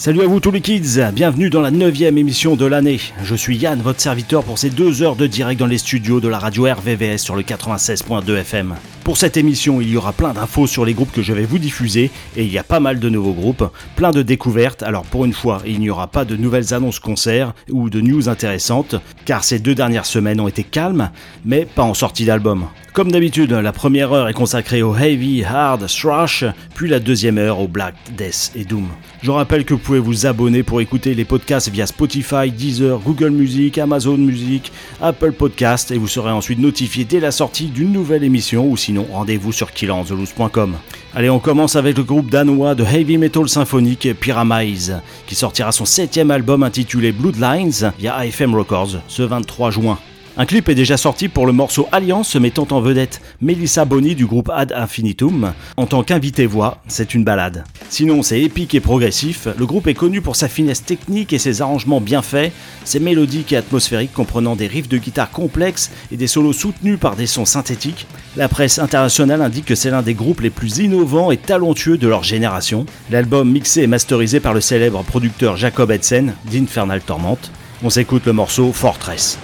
Salut à vous tous les kids, bienvenue dans la neuvième émission de l'année. Je suis Yann, votre serviteur pour ces deux heures de direct dans les studios de la radio RVVS sur le 96.2 FM. Pour cette émission, il y aura plein d'infos sur les groupes que je vais vous diffuser et il y a pas mal de nouveaux groupes, plein de découvertes. Alors pour une fois, il n'y aura pas de nouvelles annonces concerts ou de news intéressantes car ces deux dernières semaines ont été calmes, mais pas en sortie d'album. Comme d'habitude, la première heure est consacrée au heavy, hard, thrash, puis la deuxième heure au black, death et doom. Je rappelle que vous pouvez vous abonner pour écouter les podcasts via Spotify, Deezer, Google Music, Amazon Music, Apple Podcast et vous serez ensuite notifié dès la sortie d'une nouvelle émission ou sinon rendez-vous sur killantheloose.com. Allez, on commence avec le groupe danois de heavy metal symphonique Pyramize qui sortira son septième album intitulé Bloodlines via AFM Records ce 23 juin. Un clip est déjà sorti pour le morceau Alliance mettant en vedette Melissa Boni du groupe Ad Infinitum. En tant qu'invité voix, c'est une balade. Sinon, c'est épique et progressif. Le groupe est connu pour sa finesse technique et ses arrangements bien faits, ses mélodiques et atmosphériques comprenant des riffs de guitare complexes et des solos soutenus par des sons synthétiques. La presse internationale indique que c'est l'un des groupes les plus innovants et talentueux de leur génération. L'album mixé et masterisé par le célèbre producteur Jacob Edsen d'Infernal Torment. On s'écoute le morceau Fortress.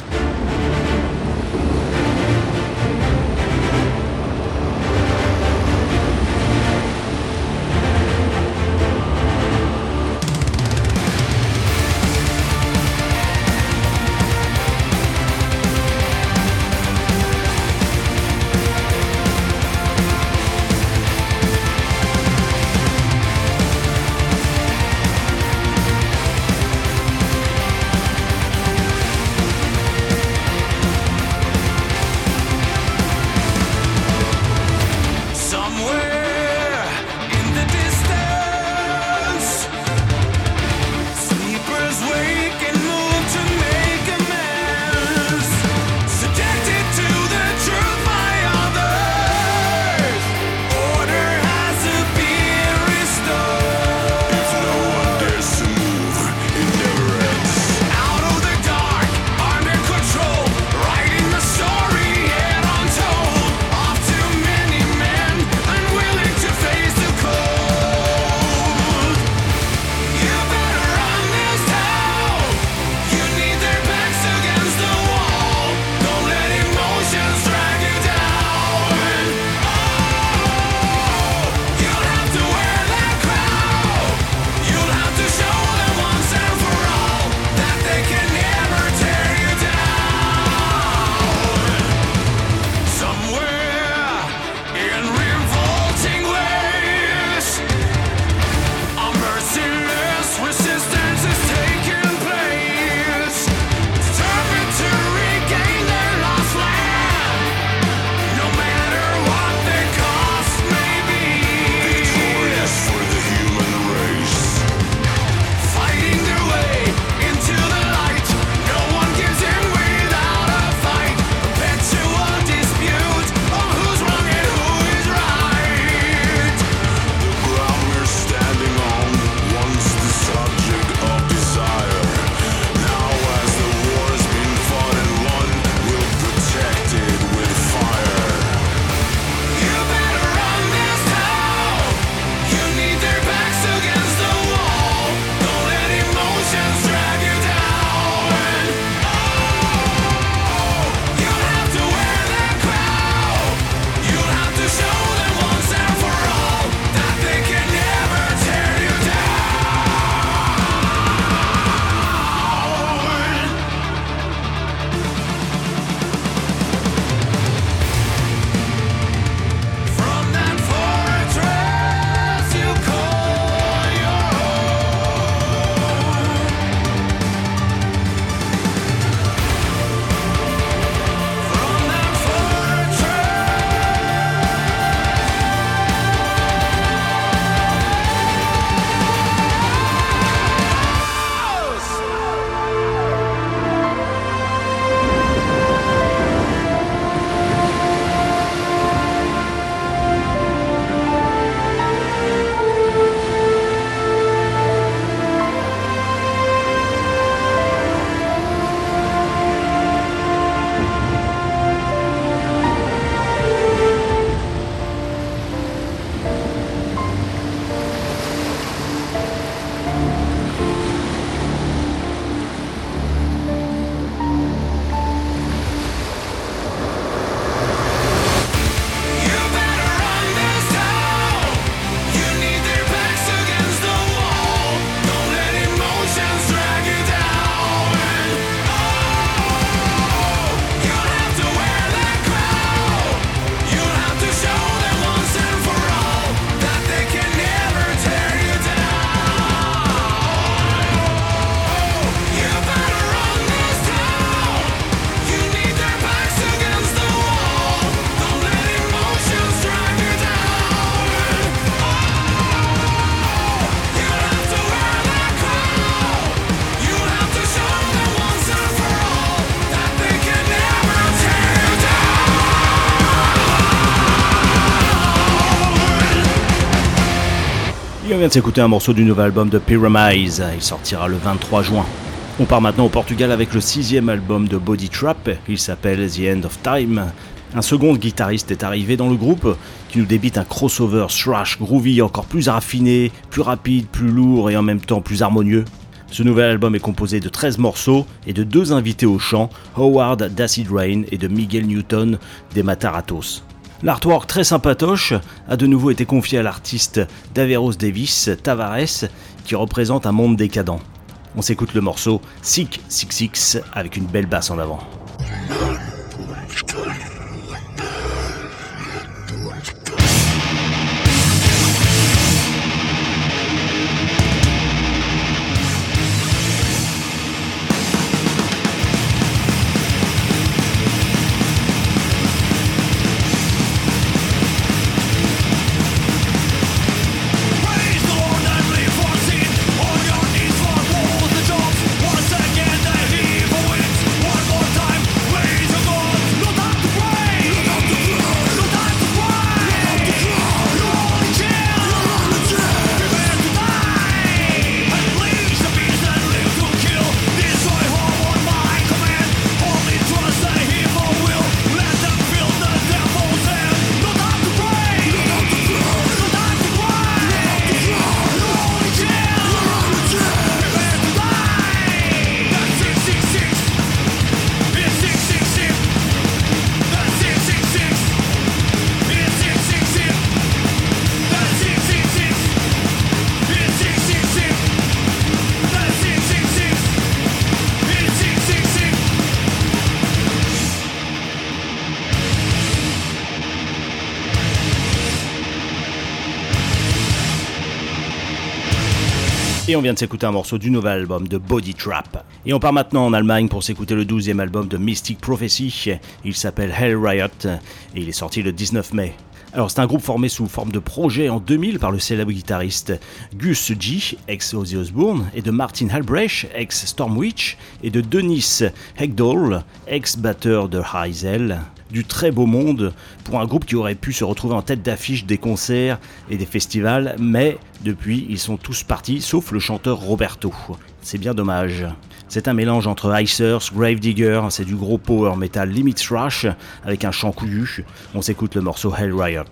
On vient de s'écouter un morceau du nouvel album de Pyramids. Il sortira le 23 juin. On part maintenant au Portugal avec le sixième album de Body Trap. Il s'appelle The End of Time. Un second guitariste est arrivé dans le groupe qui nous débite un crossover thrash groovy encore plus raffiné, plus rapide, plus lourd et en même temps plus harmonieux. Ce nouvel album est composé de 13 morceaux et de deux invités au chant, Howard d'Acid Rain et de Miguel Newton des Mataratos. L'artwork très sympatoche a de nouveau été confié à l'artiste Daveros Davis Tavares qui représente un monde décadent. On s'écoute le morceau Sick Six Six avec une belle basse en avant. On vient de s'écouter un morceau du nouvel album de Body Trap. Et on part maintenant en Allemagne pour s'écouter le 12e album de Mystic Prophecy. Il s'appelle Hell Riot et il est sorti le 19 mai. Alors c'est un groupe formé sous forme de projet en 2000 par le célèbre guitariste Gus G, ex-Ozzy Osbourne, et de Martin Halbrecht, ex-Stormwitch, et de Denis Hegdahl, ex-batteur de Heisel du très beau monde pour un groupe qui aurait pu se retrouver en tête d'affiche des concerts et des festivals, mais depuis ils sont tous partis sauf le chanteur Roberto. C'est bien dommage. C'est un mélange entre Icers, Gravedigger, c'est du gros power metal limit thrash avec un chant couillu. On s'écoute le morceau Hell Riot.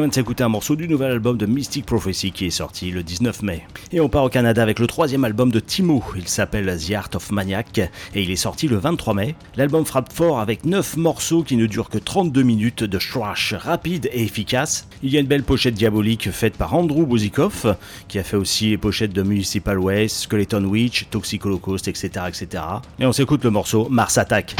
Vient de s'écouter un morceau du nouvel album de Mystic Prophecy qui est sorti le 19 mai. Et on part au Canada avec le troisième album de Timo. Il s'appelle The Art of Maniac et il est sorti le 23 mai. L'album frappe fort avec 9 morceaux qui ne durent que 32 minutes de thrash rapide et efficace. Il y a une belle pochette diabolique faite par Andrew Bozikov qui a fait aussi les pochettes de Municipal Waste, Skeleton Witch, Toxic Holocaust, etc. etc. Et on s'écoute le morceau Mars Attack.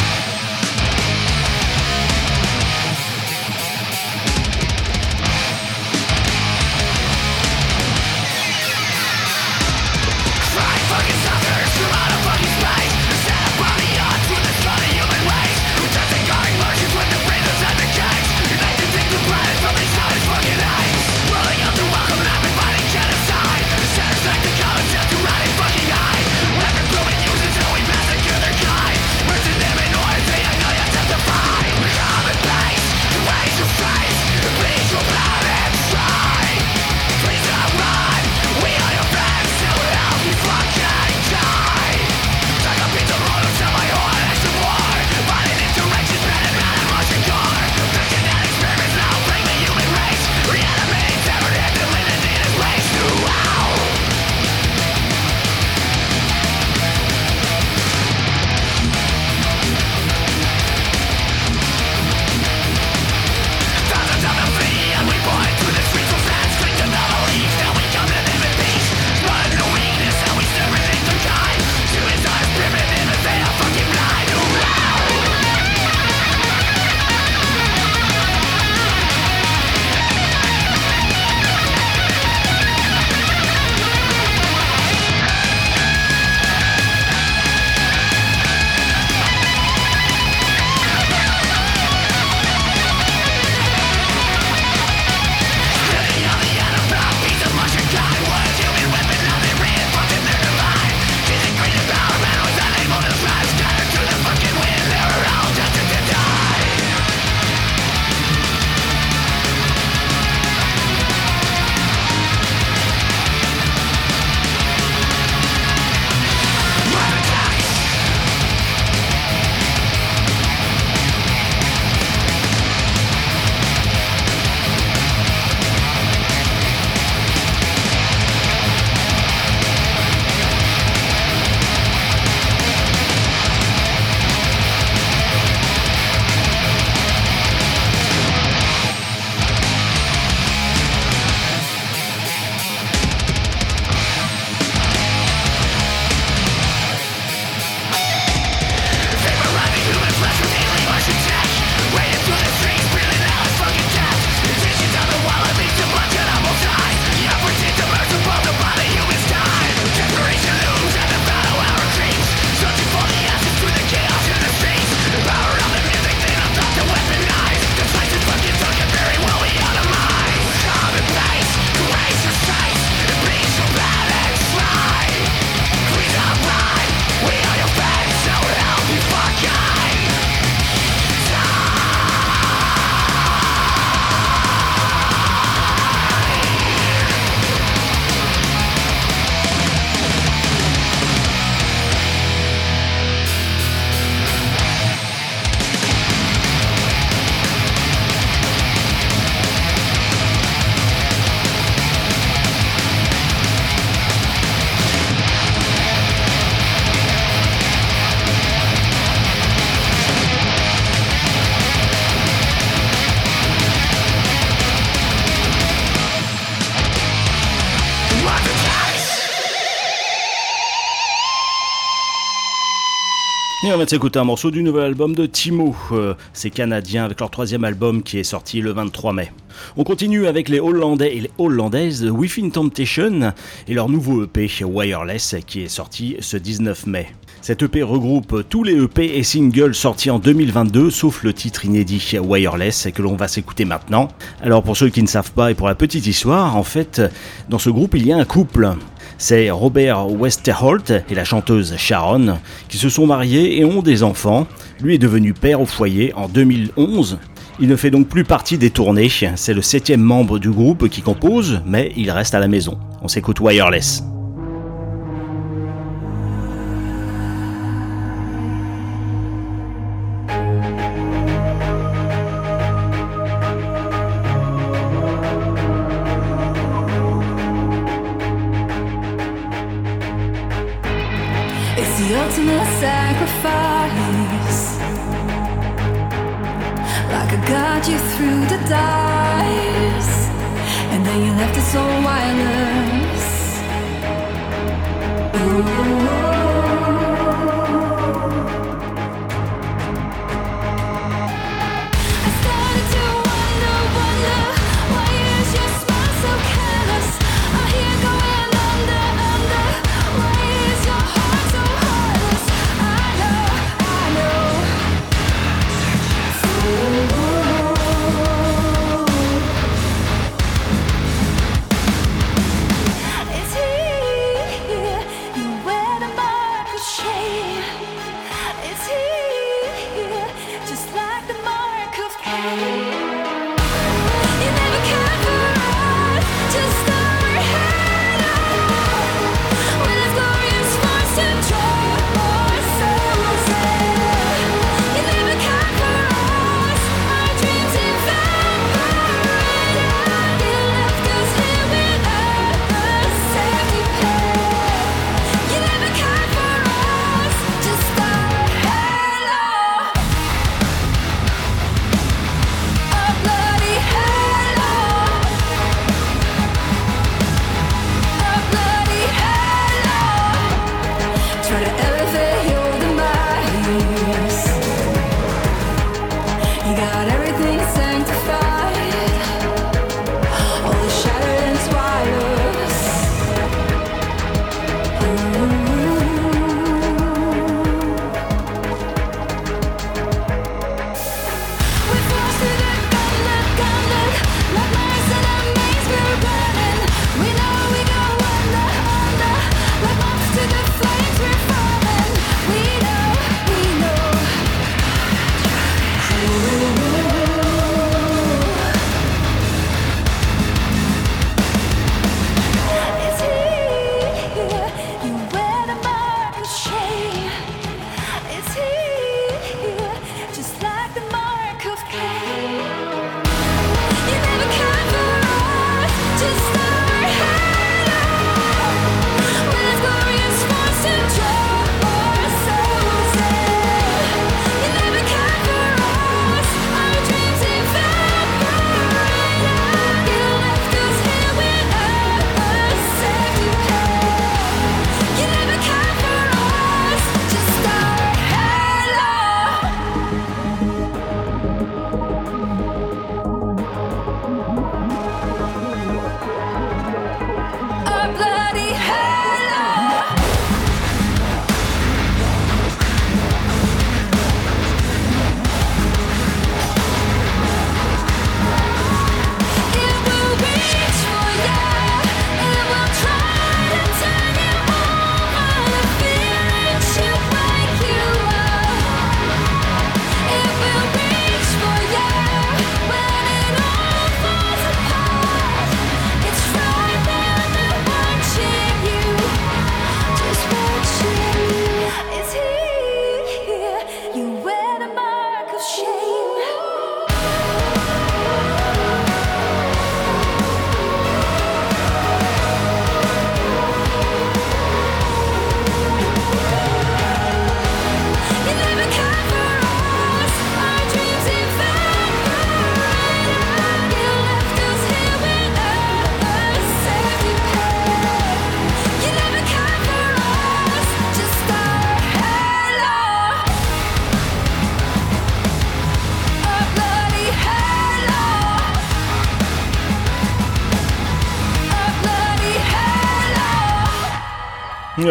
Et on va s'écouter un morceau du nouvel album de Timo. Euh, c'est canadien avec leur troisième album qui est sorti le 23 mai. On continue avec les Hollandais et les Hollandaises de Within Temptation et leur nouveau EP Wireless qui est sorti ce 19 mai. Cet EP regroupe tous les EP et singles sortis en 2022, sauf le titre inédit Wireless que l'on va s'écouter maintenant. Alors pour ceux qui ne savent pas et pour la petite histoire, en fait, dans ce groupe il y a un couple. C'est Robert Westerholt et la chanteuse Sharon qui se sont mariés et ont des enfants. Lui est devenu père au foyer en 2011. Il ne fait donc plus partie des tournées, c'est le septième membre du groupe qui compose, mais il reste à la maison. On s'écoute Wireless.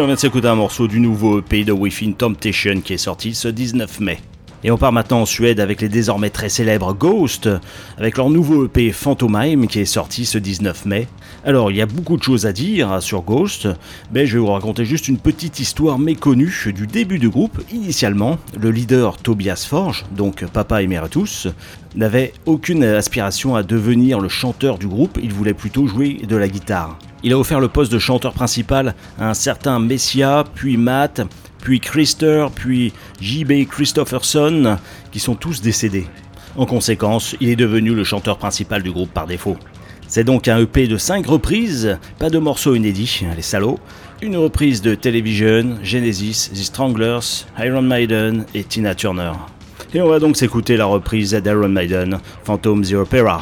On vient de s'écouter un morceau du nouveau EP de Within Temptation qui est sorti ce 19 mai. Et on part maintenant en Suède avec les désormais très célèbres Ghost, avec leur nouveau EP Phantomime qui est sorti ce 19 mai. Alors il y a beaucoup de choses à dire sur Ghost, mais je vais vous raconter juste une petite histoire méconnue du début du groupe. Initialement, le leader Tobias Forge, donc Papa Emeritus, n'avait aucune aspiration à devenir le chanteur du groupe, il voulait plutôt jouer de la guitare. Il a offert le poste de chanteur principal à un certain Messia, puis Matt, puis Christer, puis J.B. Christopherson, qui sont tous décédés. En conséquence, il est devenu le chanteur principal du groupe par défaut. C'est donc un EP de 5 reprises, pas de morceaux inédits, les salauds. Une reprise de Television, Genesis, The Stranglers, Iron Maiden et Tina Turner. Et on va donc s'écouter la reprise d'Iron Maiden, Phantom the Opera.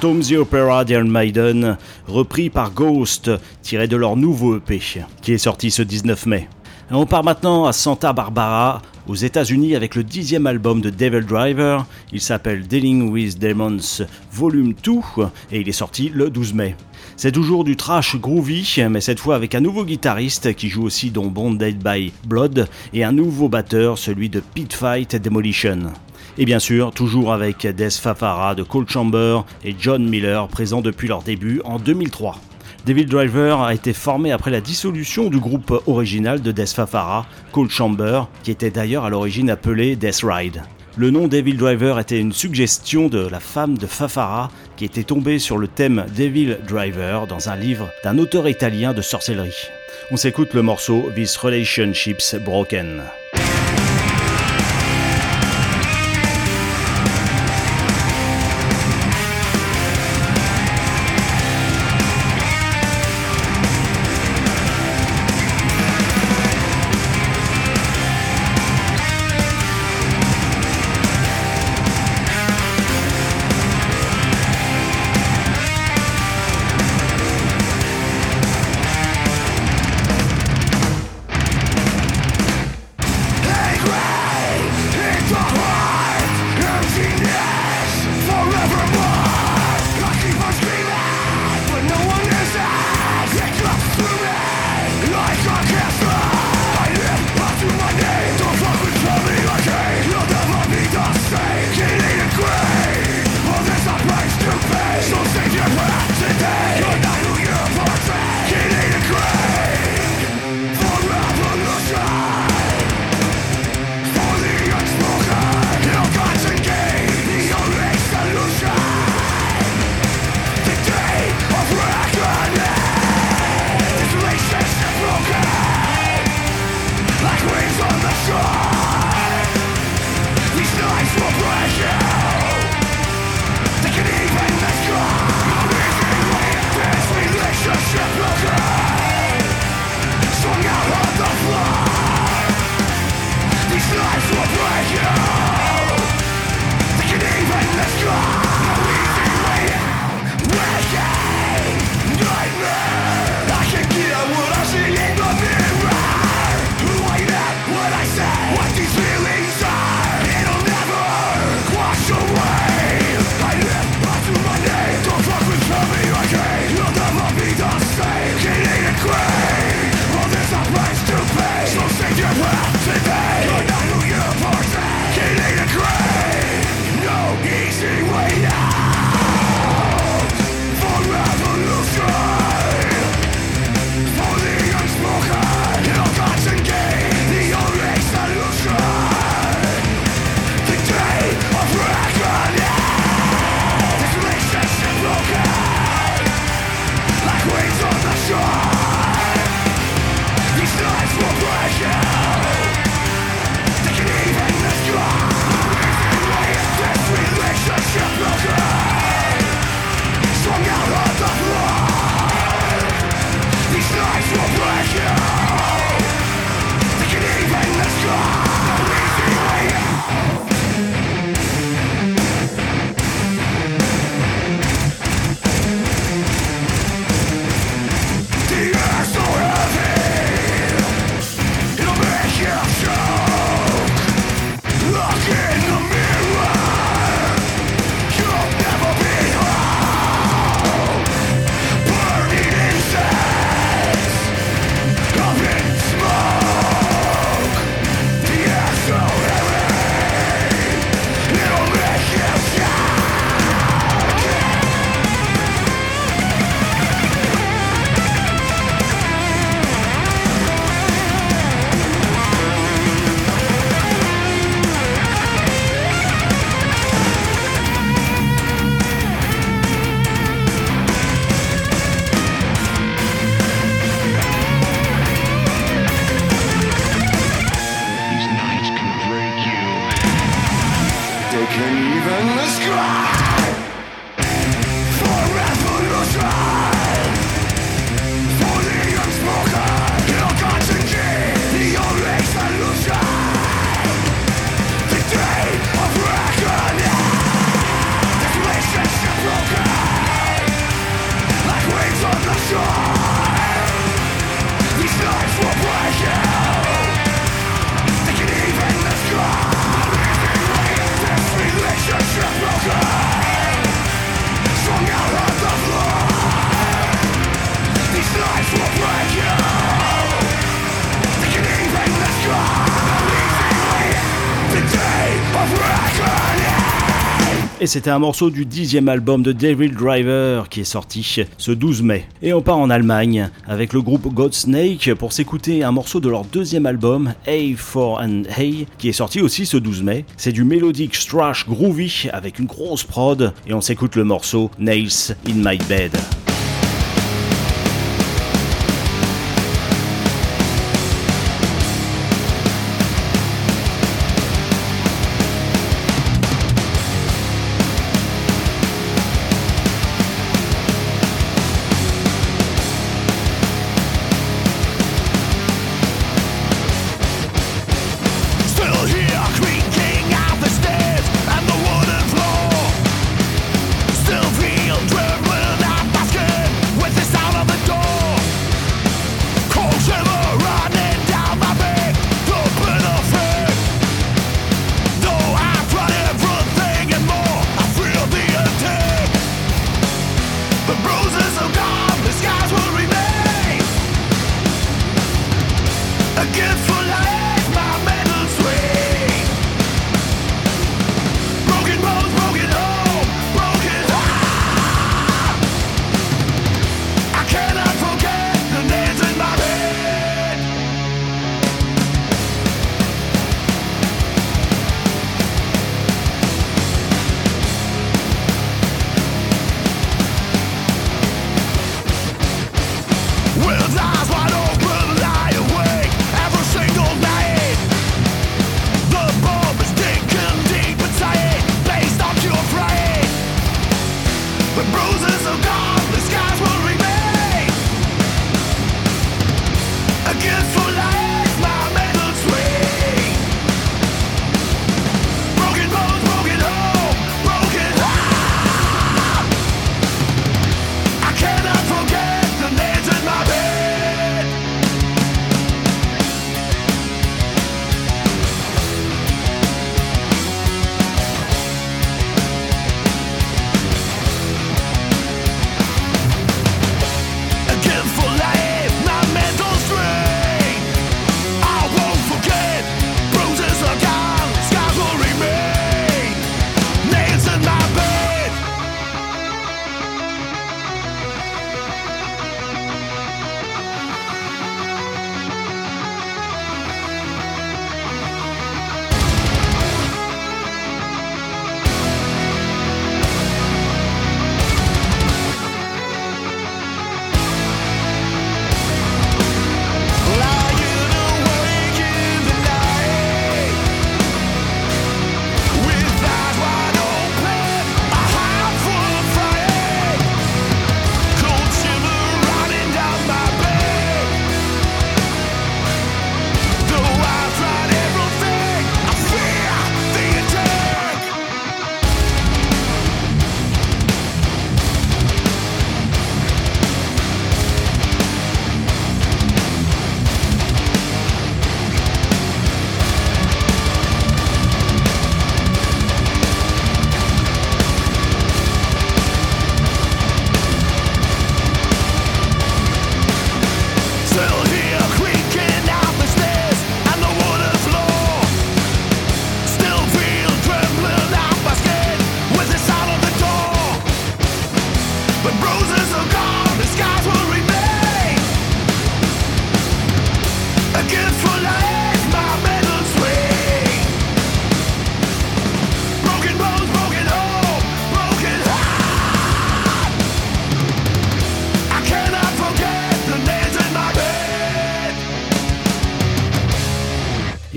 The Opera d'Iron Maiden, repris par Ghost, tiré de leur nouveau EP, qui est sorti ce 19 mai. on part maintenant à Santa Barbara, aux États-Unis, avec le dixième album de Devil Driver. Il s'appelle Dealing with Demons Volume 2 et il est sorti le 12 mai. C'est toujours du trash groovy, mais cette fois avec un nouveau guitariste qui joue aussi dans Bonded by Blood et un nouveau batteur, celui de Pit Fight Demolition. Et bien sûr, toujours avec Des Fafara de Cold Chamber et John Miller, présents depuis leur début en 2003. Devil Driver a été formé après la dissolution du groupe original de Death Fafara, Cold Chamber, qui était d'ailleurs à l'origine appelé Death Ride. Le nom Devil Driver était une suggestion de la femme de Fafara qui était tombée sur le thème Devil Driver dans un livre d'un auteur italien de sorcellerie. On s'écoute le morceau This Relationships Broken. C'était un morceau du dixième album de David Driver qui est sorti ce 12 mai. Et on part en Allemagne avec le groupe Godsnake pour s'écouter un morceau de leur deuxième album, A for and Hey, qui est sorti aussi ce 12 mai. C'est du mélodique strash groovy avec une grosse prod et on s'écoute le morceau Nails in My Bed.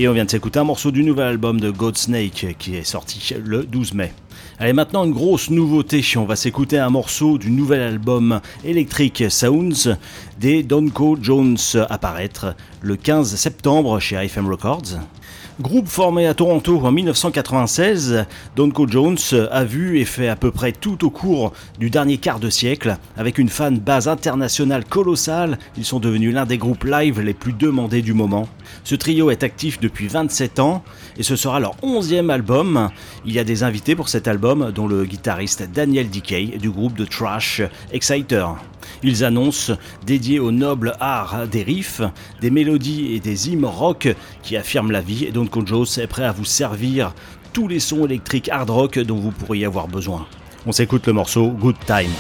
Et on vient de s'écouter un morceau du nouvel album de Godsnake qui est sorti le 12 mai. Allez, maintenant une grosse nouveauté. On va s'écouter un morceau du nouvel album Electric Sounds des Donko Jones apparaître le 15 septembre chez IFM Records. Groupe formé à Toronto en 1996, Donko Jones a vu et fait à peu près tout au cours du dernier quart de siècle. Avec une fan base internationale colossale, ils sont devenus l'un des groupes live les plus demandés du moment. Ce trio est actif depuis 27 ans et ce sera leur 11e album. Il y a des invités pour cet album, dont le guitariste Daniel Dickey du groupe de trash Exciter. Ils annoncent, dédiés au noble art des riffs, des mélodies et des hymnes rock qui affirment la vie, et Don Jones est prêt à vous servir tous les sons électriques hard rock dont vous pourriez avoir besoin. On s'écoute le morceau Good Time.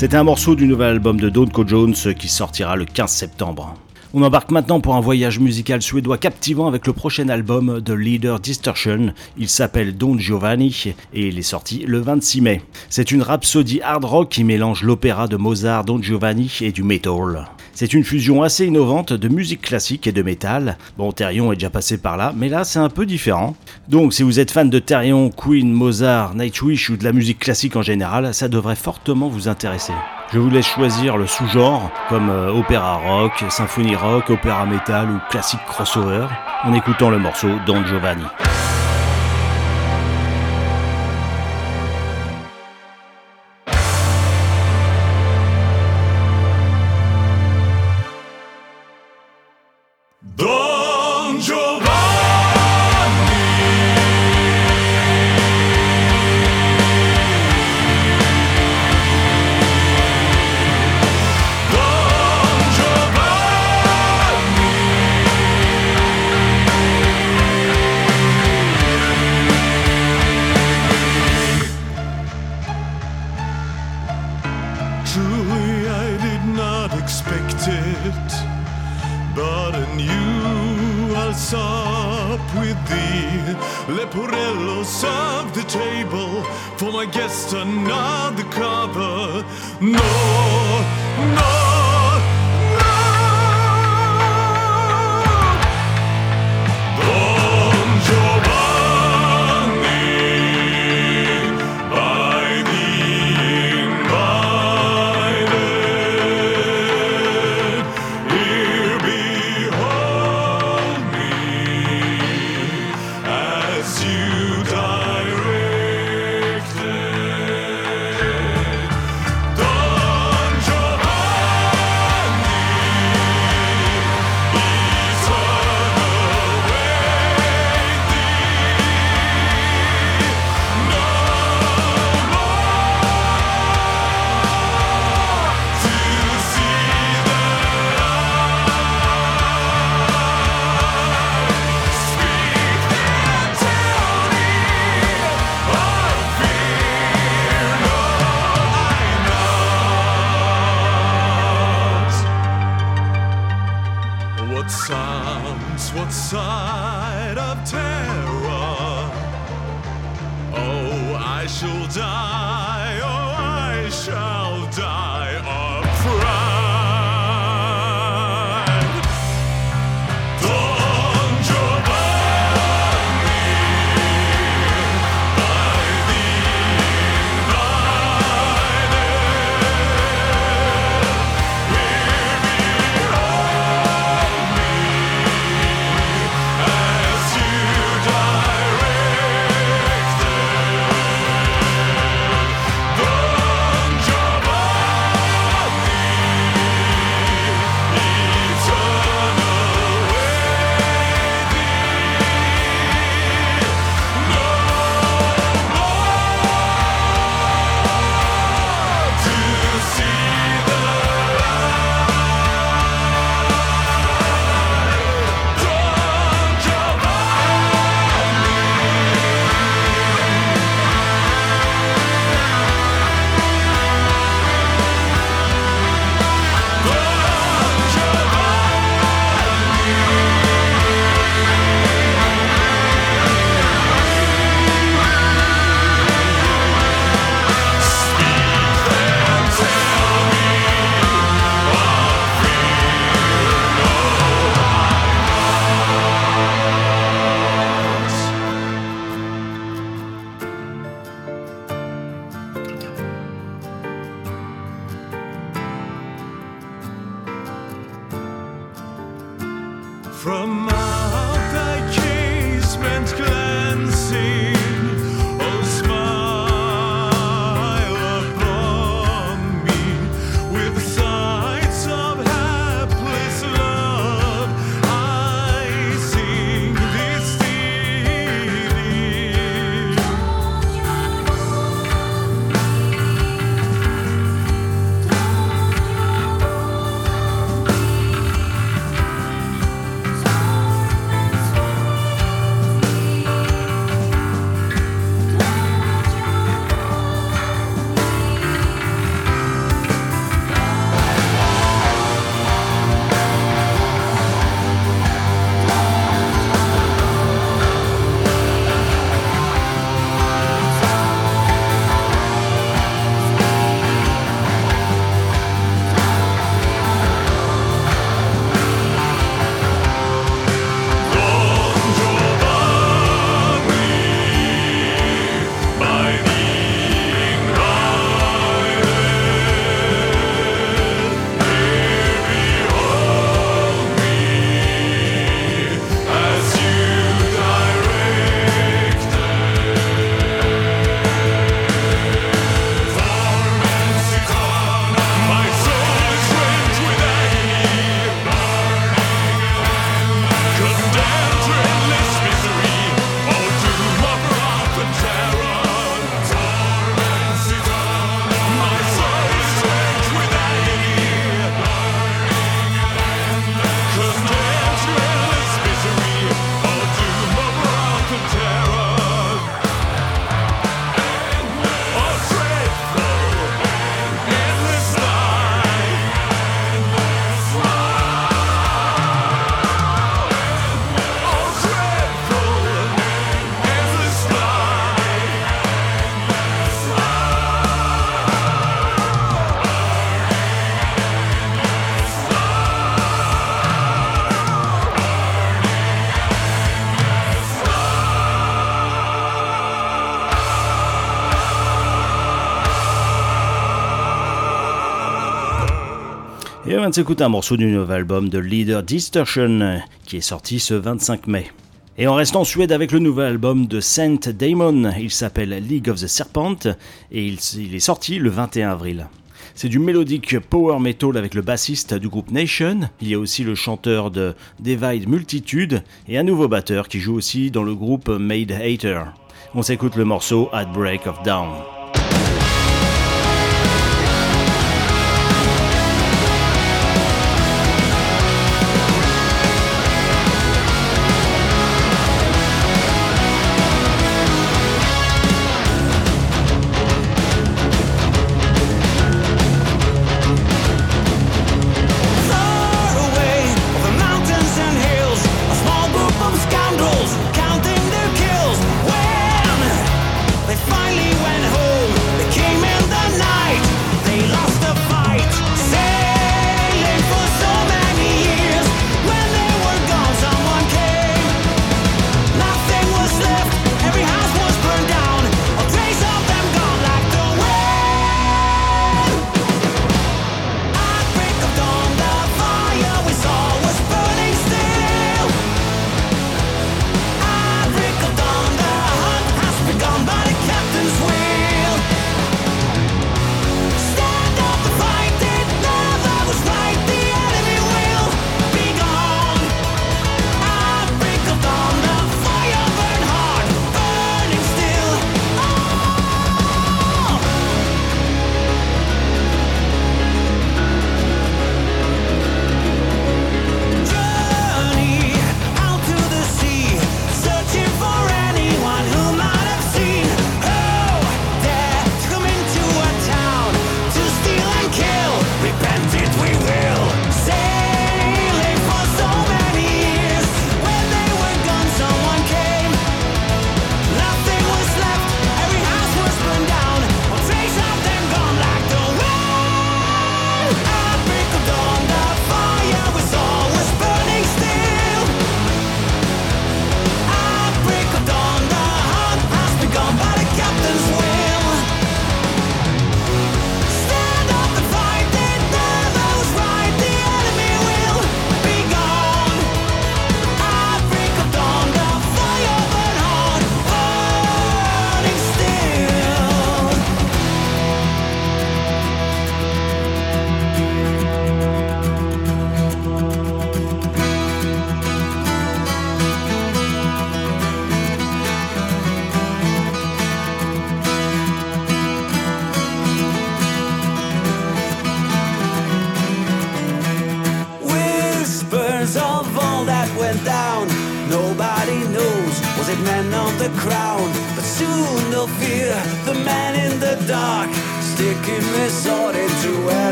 C'est un morceau du nouvel album de Donko Jones qui sortira le 15 septembre. On embarque maintenant pour un voyage musical suédois captivant avec le prochain album de Leader Distortion. Il s'appelle Don Giovanni et il est sorti le 26 mai. C'est une rhapsodie hard rock qui mélange l'opéra de Mozart Don Giovanni et du metal. C'est une fusion assez innovante de musique classique et de métal. Bon, Therion est déjà passé par là, mais là c'est un peu différent. Donc si vous êtes fan de Therion, Queen, Mozart, Nightwish ou de la musique classique en général, ça devrait fortement vous intéresser. Je vous laisse choisir le sous-genre, comme euh, opéra rock, symphonie rock, opéra metal ou classique crossover, en écoutant le morceau Don Giovanni. Vient de un morceau du nouvel album de Leader Distortion qui est sorti ce 25 mai. Et on reste en Suède avec le nouvel album de Saint Damon, il s'appelle League of the Serpent et il, est sorti le 21 avril. C'est du mélodique power metal avec le bassiste du groupe Nation, il y a aussi le chanteur de Divide Multitude et un nouveau batteur qui joue aussi dans le groupe Made Hater. On s'écoute le morceau At Break of Dawn.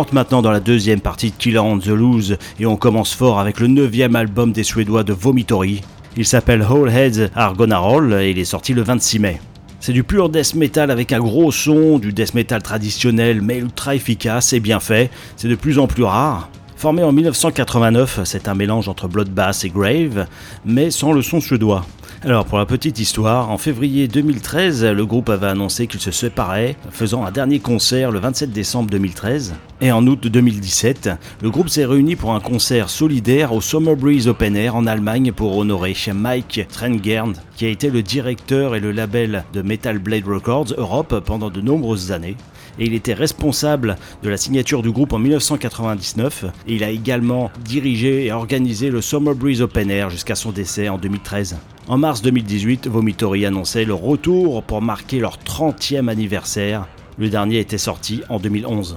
Rentre maintenant dans la deuxième partie de Killer on the Loose et on commence fort avec le neuvième album des Suédois de Vomitory. Il s'appelle Whole Heads Roll et il est sorti le 26 mai. C'est du pur death metal avec un gros son, du death metal traditionnel mais ultra efficace et bien fait. C'est de plus en plus rare. Formé en 1989, c'est un mélange entre Bloodbath et Grave, mais sans le son suédois. Alors pour la petite histoire, en février 2013, le groupe avait annoncé qu'il se séparait, faisant un dernier concert le 27 décembre 2013. Et en août 2017, le groupe s'est réuni pour un concert solidaire au Summer Breeze Open Air en Allemagne pour honorer Mike Trengern, qui a été le directeur et le label de Metal Blade Records Europe pendant de nombreuses années et il était responsable de la signature du groupe en 1999 et il a également dirigé et organisé le Summer Breeze Open Air jusqu'à son décès en 2013. En mars 2018, Vomitory annonçait le retour pour marquer leur 30e anniversaire. Le dernier était sorti en 2011.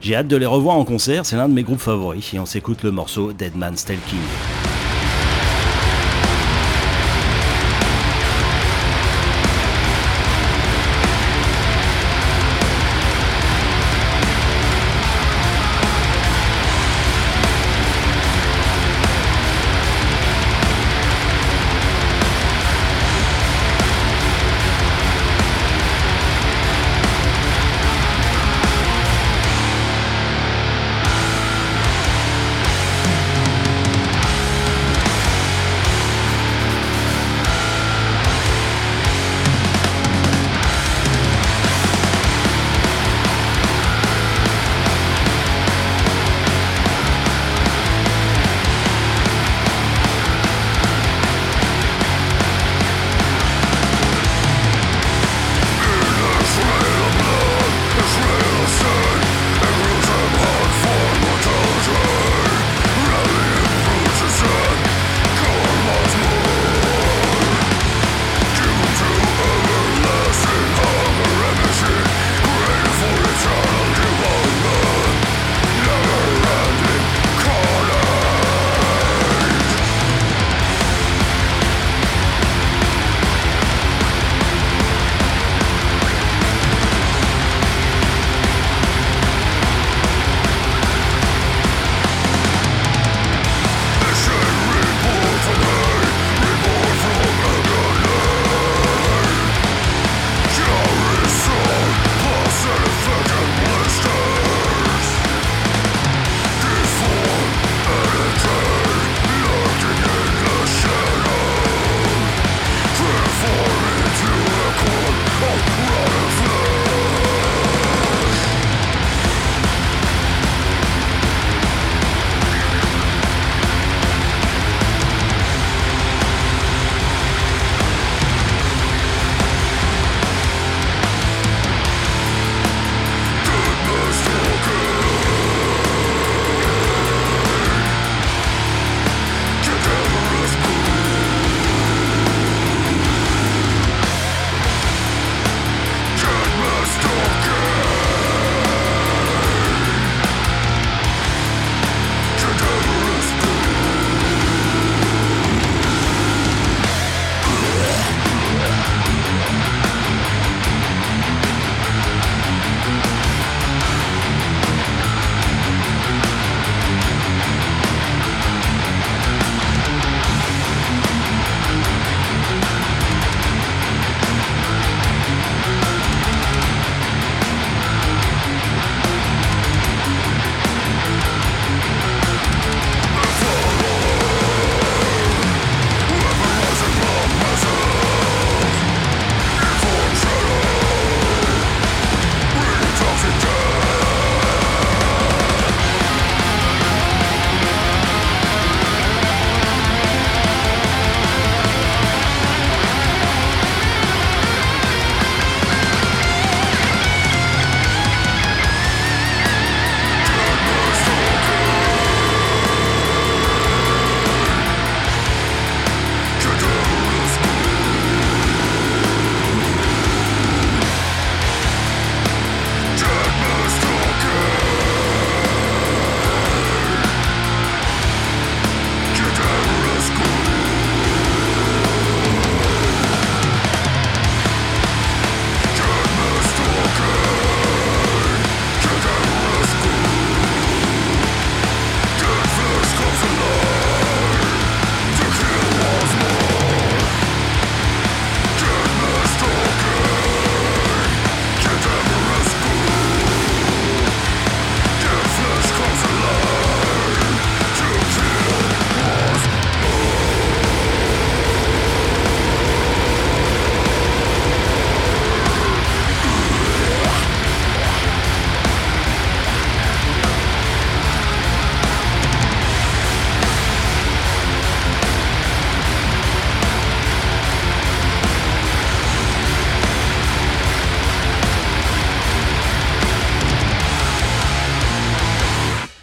J'ai hâte de les revoir en concert, c'est l'un de mes groupes favoris et on s'écoute le morceau Dead Man's Talking.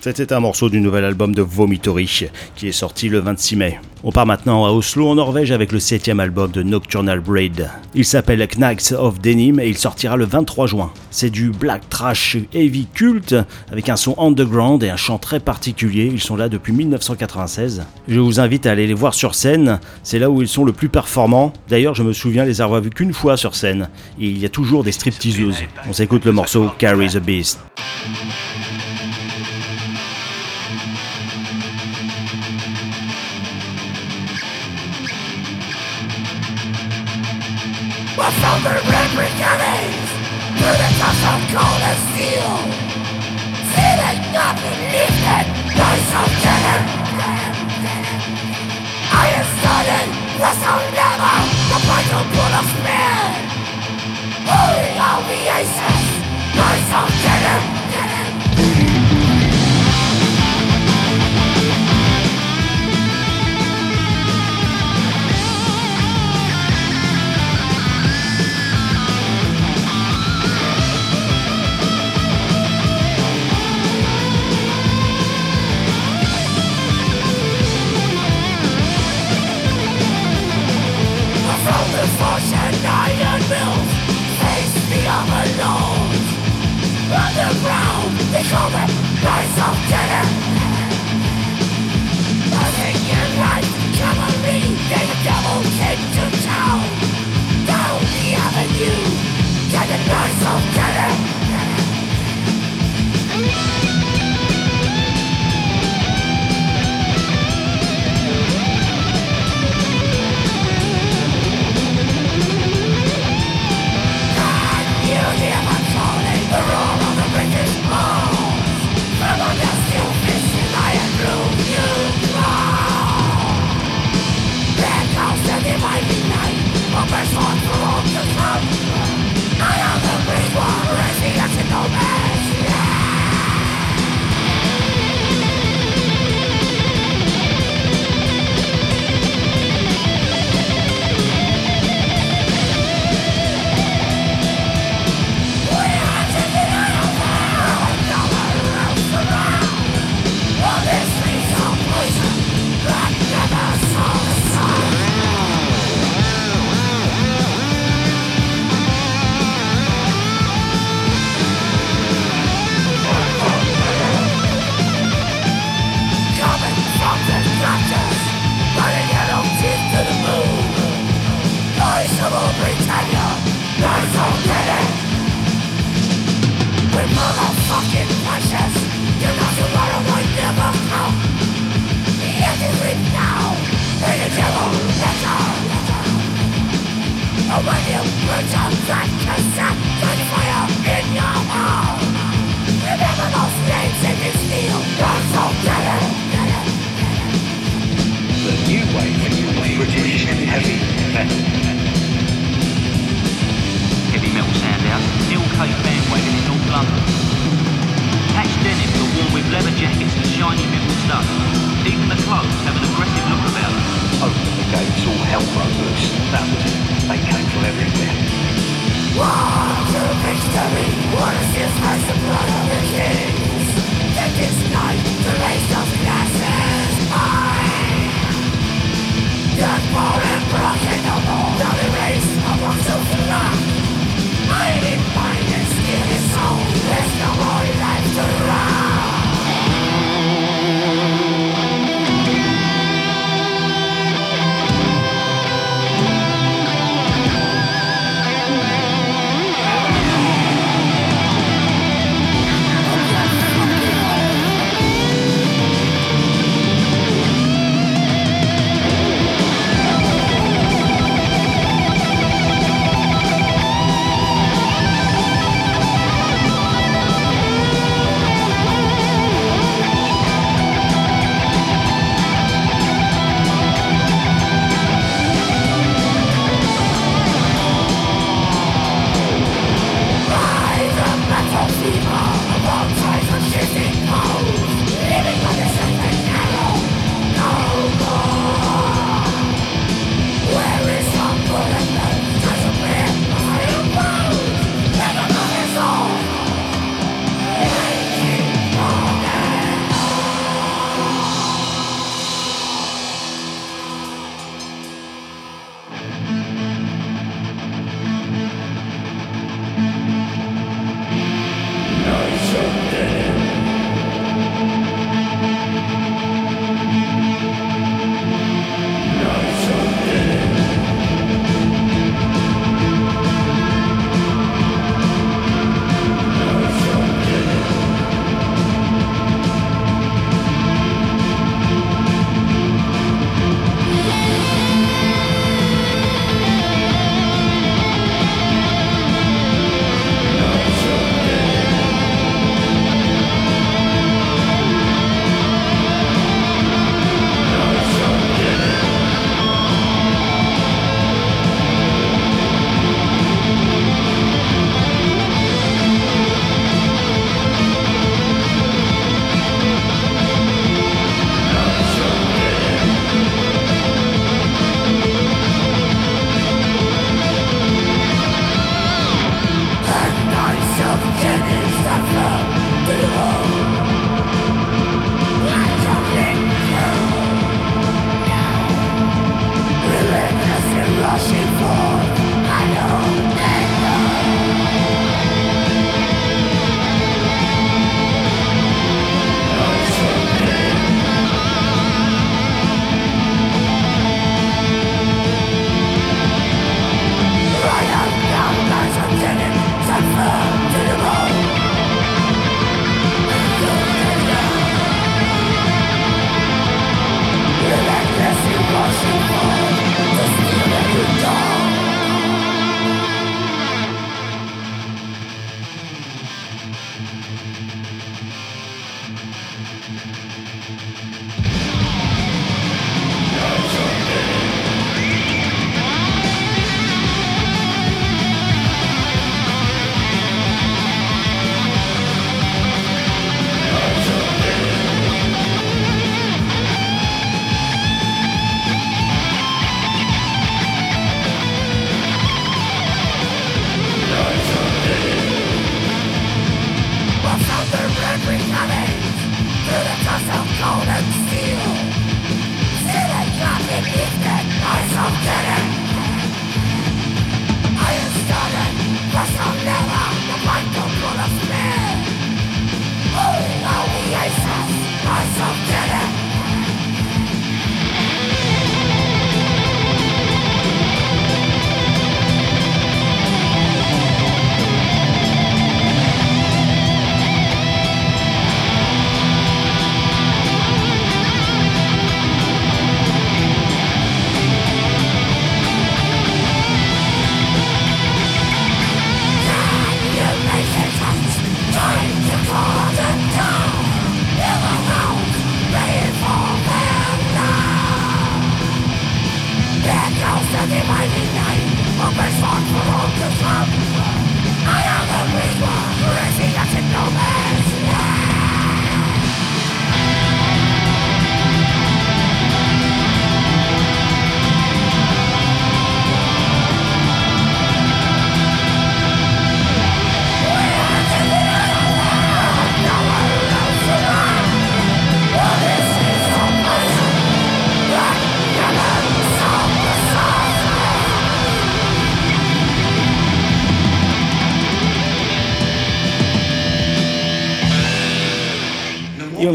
C'était un morceau du nouvel album de Vomitory qui est sorti le 26 mai. On part maintenant à Oslo en Norvège avec le septième album de Nocturnal Braid. Il s'appelle Knights of Denim et il sortira le 23 juin. C'est du black trash heavy culte avec un son underground et un chant très particulier. Ils sont là depuis 1996. Je vous invite à aller les voir sur scène. C'est là où ils sont le plus performants. D'ailleurs, je me souviens les avoir vus qu'une fois sur scène. Il y a toujours des stripteaseuses. On s'écoute le morceau Carry the Beast. so cold as steel Feeling not beneath it of killing I am starting This will never The vital blood of all the obviation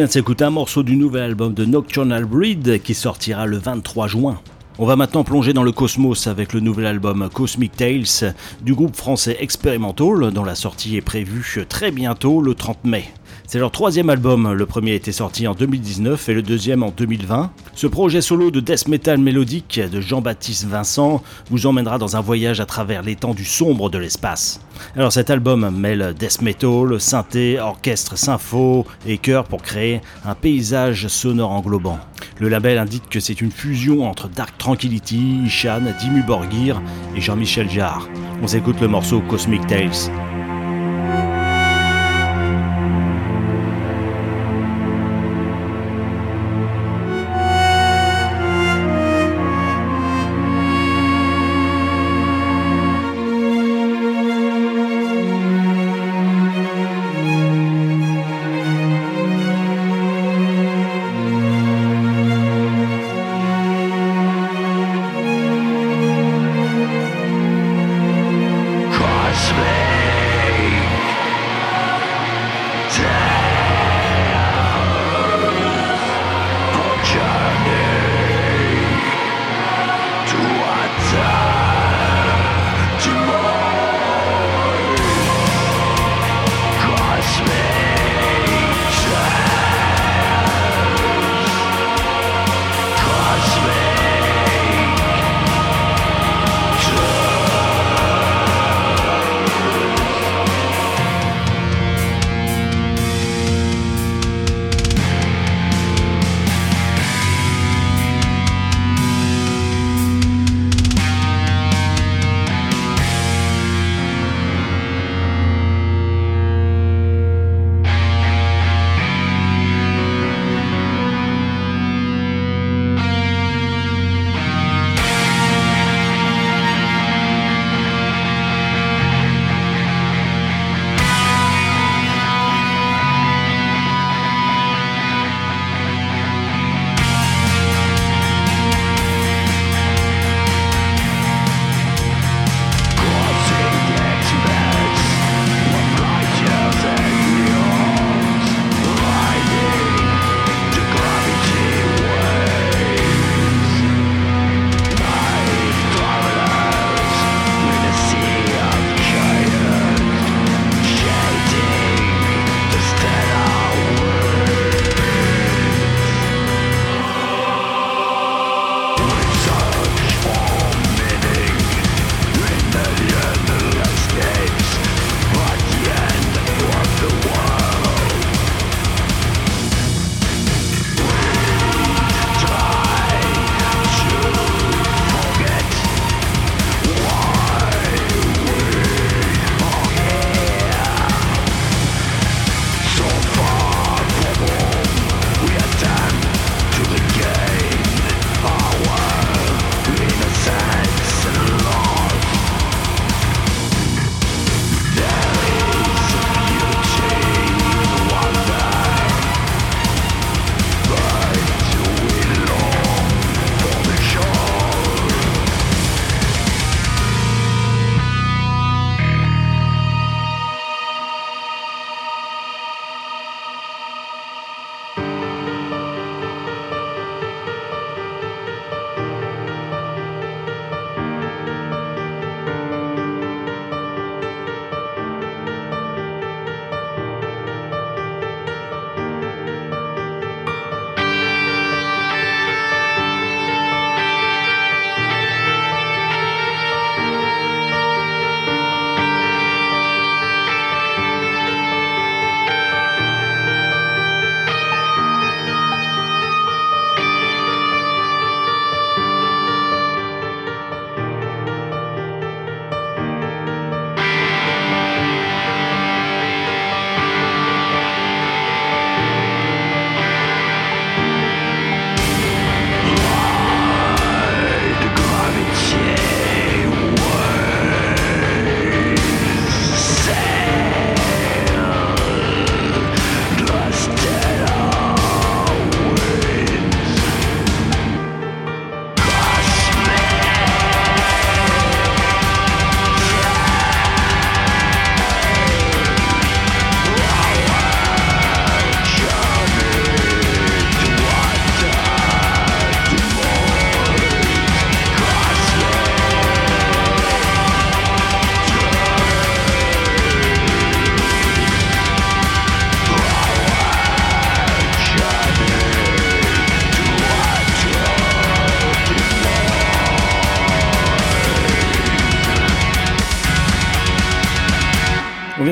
vient de s'écouter un morceau du nouvel album de Nocturnal Breed qui sortira le 23 juin. On va maintenant plonger dans le cosmos avec le nouvel album Cosmic Tales du groupe français Experimental dont la sortie est prévue très bientôt le 30 mai. C'est leur troisième album, le premier été sorti en 2019 et le deuxième en 2020. Ce projet solo de death metal mélodique de Jean-Baptiste Vincent vous emmènera dans un voyage à travers l'étendue sombre de l'espace. Alors cet album mêle death metal, synthé, orchestre, sympho et chœur pour créer un paysage sonore englobant. Le label indique que c'est une fusion entre Dark Tranquility, Ishan, Dimmu Borgir et Jean-Michel Jarre. On s'écoute le morceau Cosmic Tales.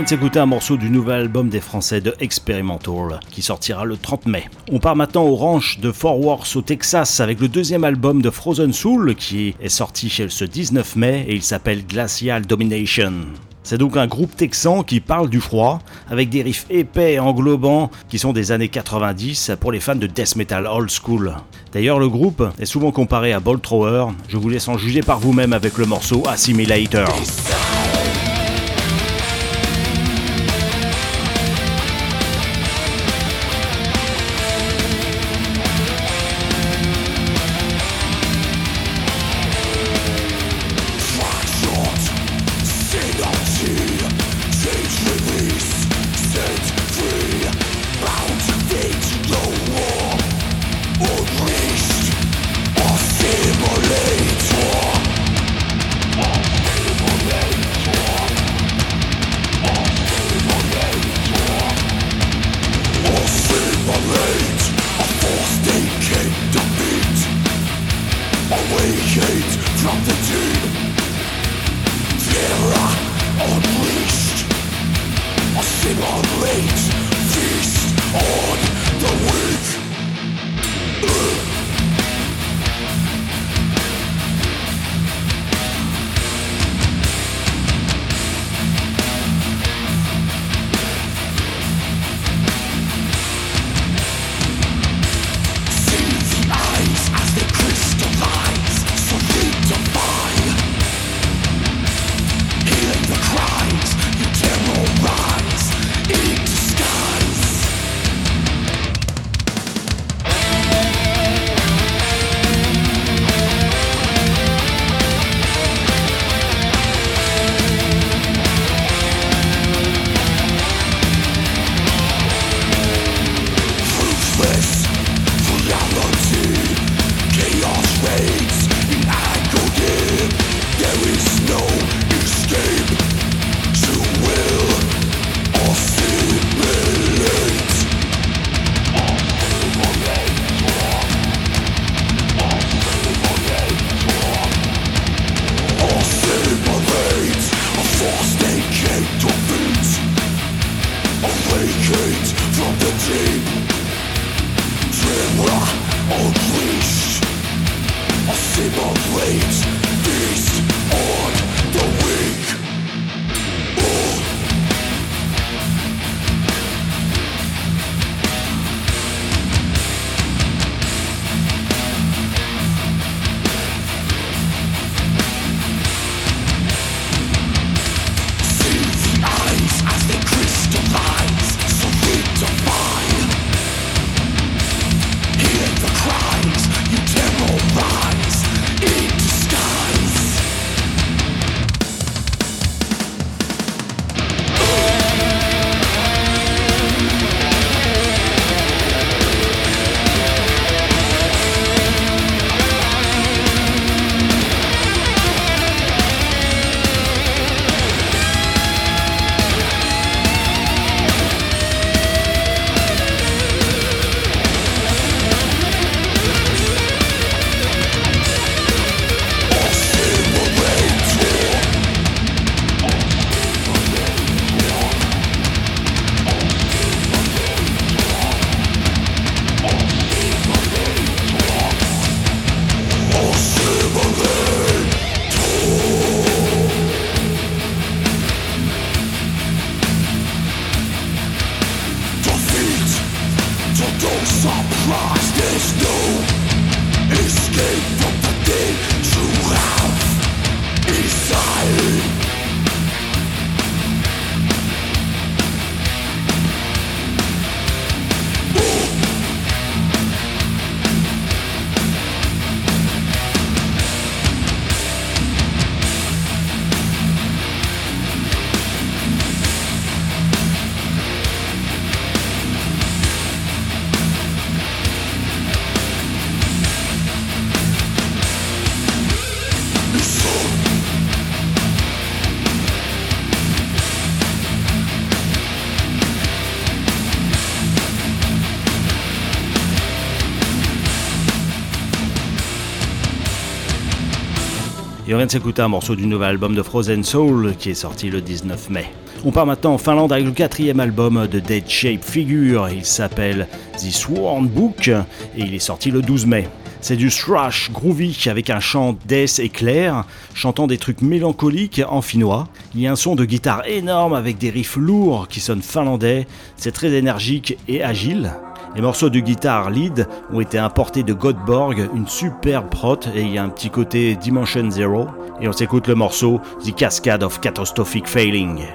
De s'écouter un morceau du nouvel album des Français de Experimental qui sortira le 30 mai. On part maintenant au ranch de Fort Worth au Texas avec le deuxième album de Frozen Soul qui est sorti chez ce 19 mai et il s'appelle Glacial Domination. C'est donc un groupe texan qui parle du froid, avec des riffs épais et englobants qui sont des années 90 pour les fans de death metal old school. D'ailleurs, le groupe est souvent comparé à Bolt Thrower, je vous laisse en juger par vous-même avec le morceau Assimilator. Et on vient de s'écouter un morceau du nouvel album de Frozen Soul qui est sorti le 19 mai. On part maintenant en Finlande avec le quatrième album de Dead Shape Figure. Il s'appelle The Sworn Book et il est sorti le 12 mai. C'est du thrash groovy avec un chant death et clair, chantant des trucs mélancoliques en finnois. Il y a un son de guitare énorme avec des riffs lourds qui sonnent finlandais. C'est très énergique et agile. Les morceaux de guitare lead ont été importés de Godborg, une superbe prot, et il y a un petit côté Dimension Zero. Et on s'écoute le morceau The Cascade of Catastrophic Failing.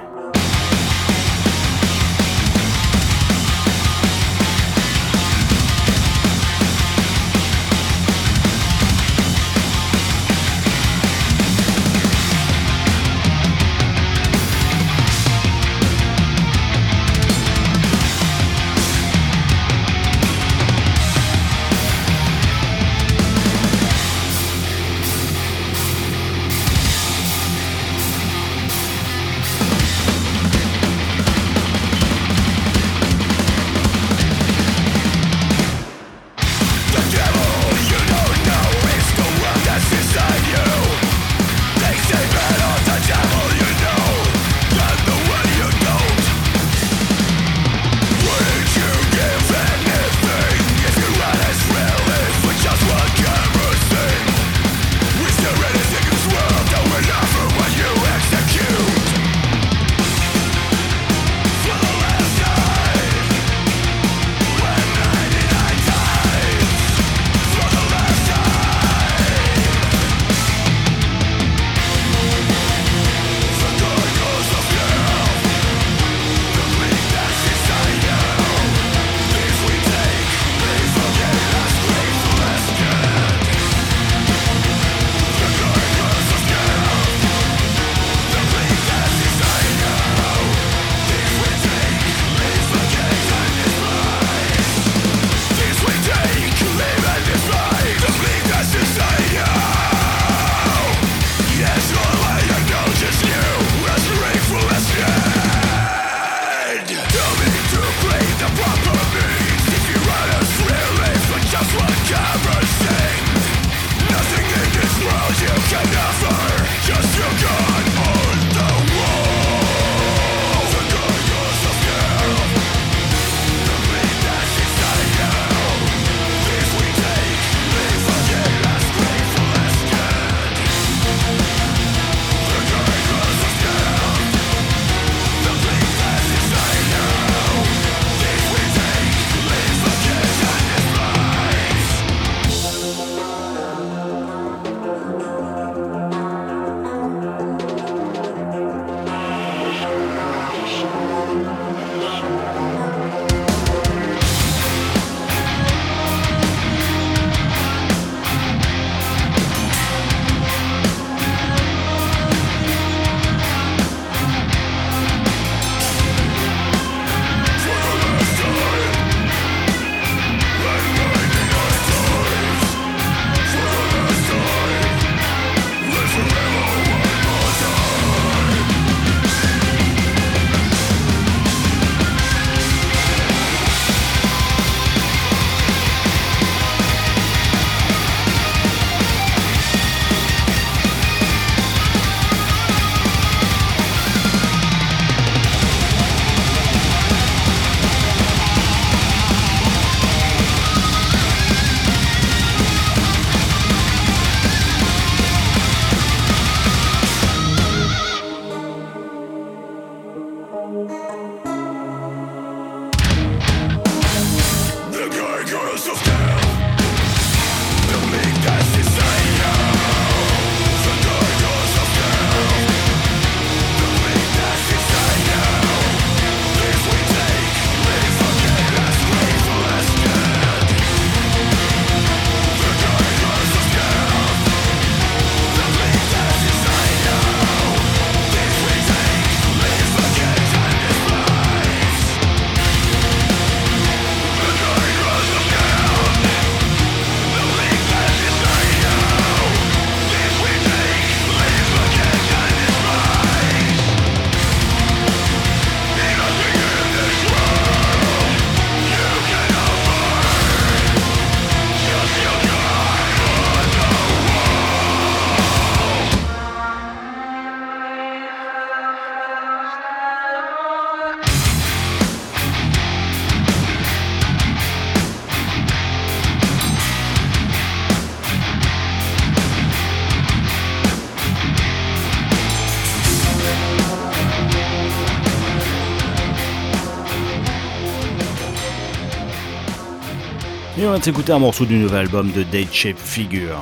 On va s'écouter un morceau du nouvel album de Date Shape Figure.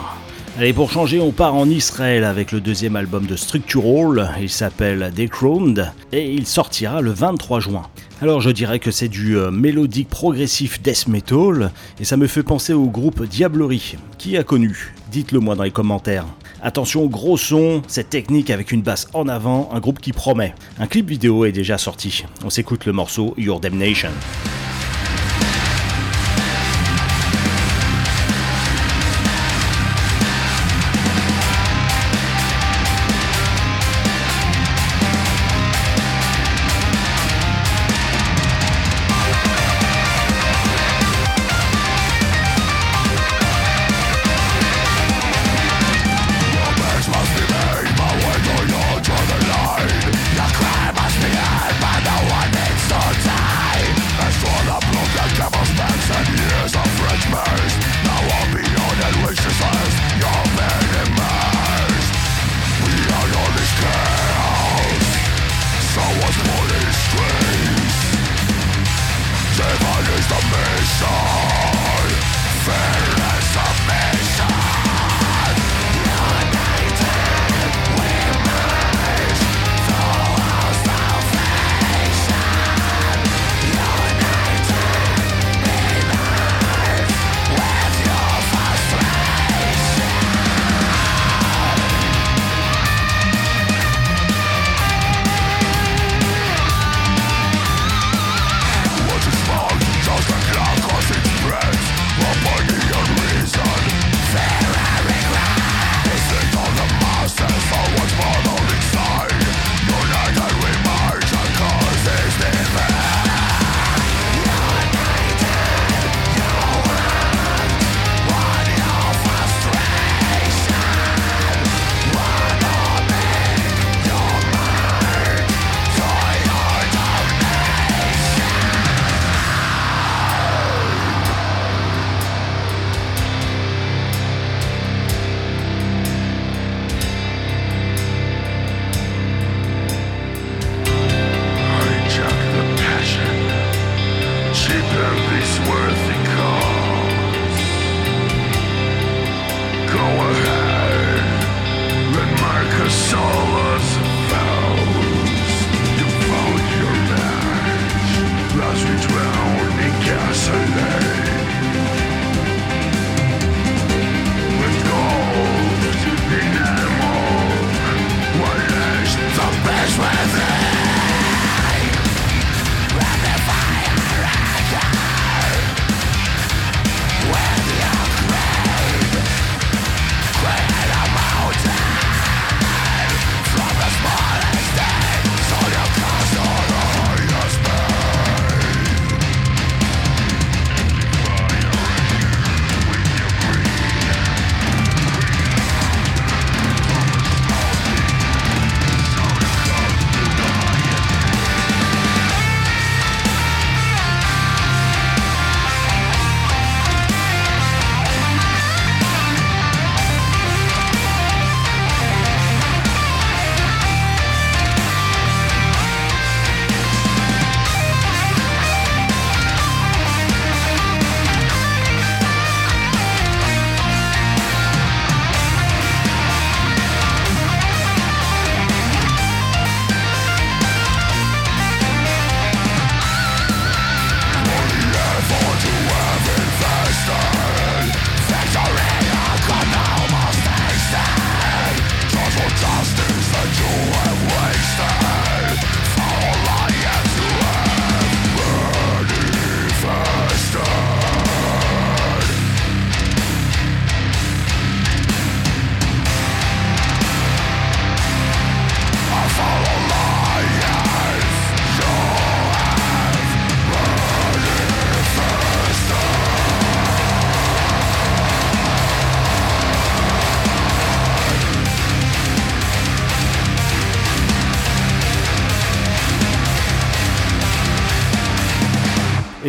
Allez, pour changer, on part en Israël avec le deuxième album de Structural. Il s'appelle Decroned et il sortira le 23 juin. Alors je dirais que c'est du euh, mélodique progressif death metal et ça me fait penser au groupe Diablerie. Qui a connu? Dites-le moi dans les commentaires. Attention, gros son, cette technique avec une basse en avant, un groupe qui promet. Un clip vidéo est déjà sorti. On s'écoute le morceau Your Damnation.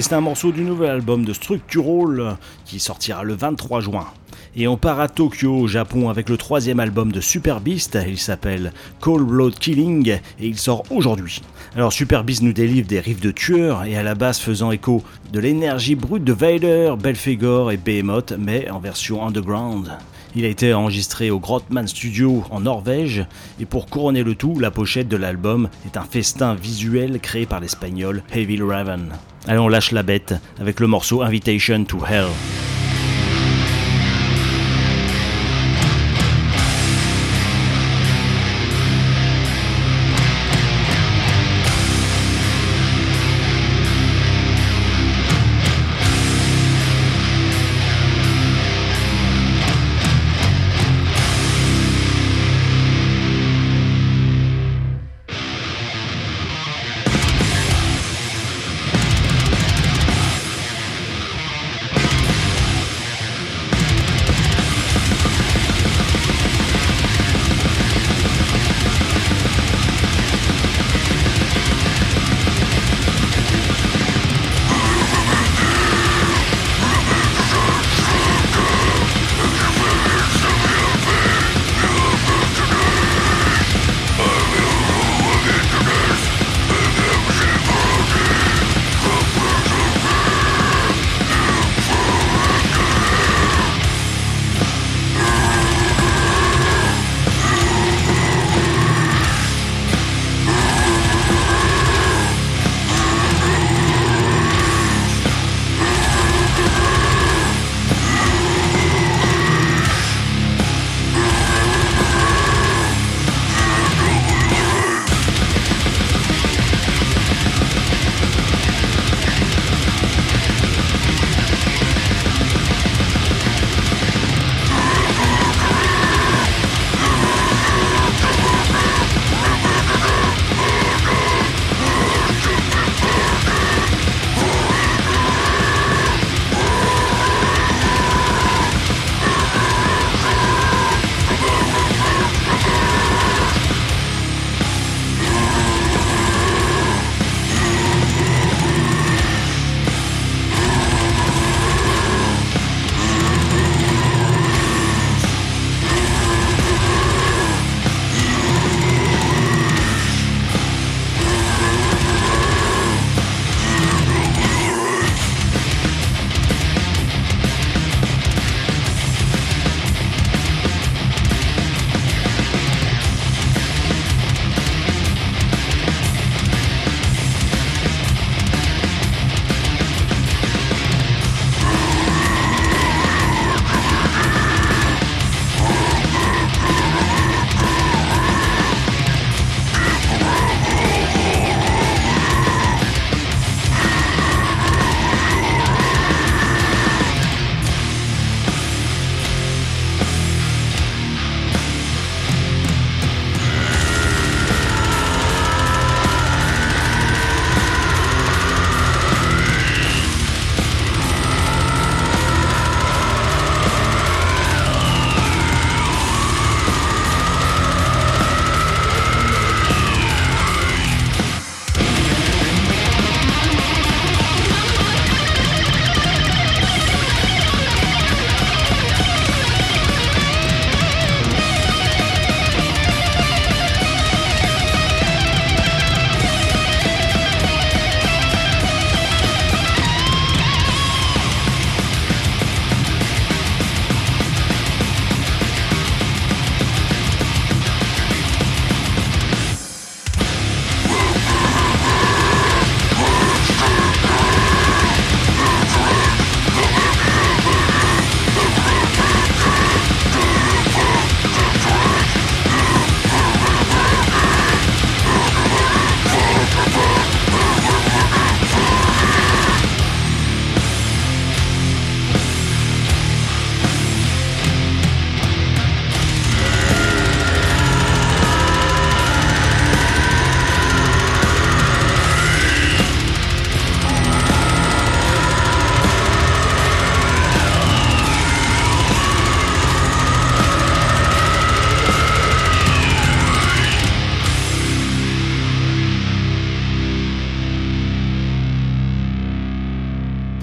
C'est un morceau du nouvel album de Structural qui sortira le 23 juin. Et on part à Tokyo, au Japon, avec le troisième album de Super Beast. Il s'appelle Cold Blood Killing et il sort aujourd'hui. Alors Super Beast nous délivre des riffs de tueurs et à la base faisant écho de l'énergie brute de Vader, Belphegor et Behemoth, mais en version underground. Il a été enregistré au Grotman Studio en Norvège et pour couronner le tout, la pochette de l'album est un festin visuel créé par l'espagnol Heavy Raven. Allez, on lâche la bête avec le morceau Invitation to Hell.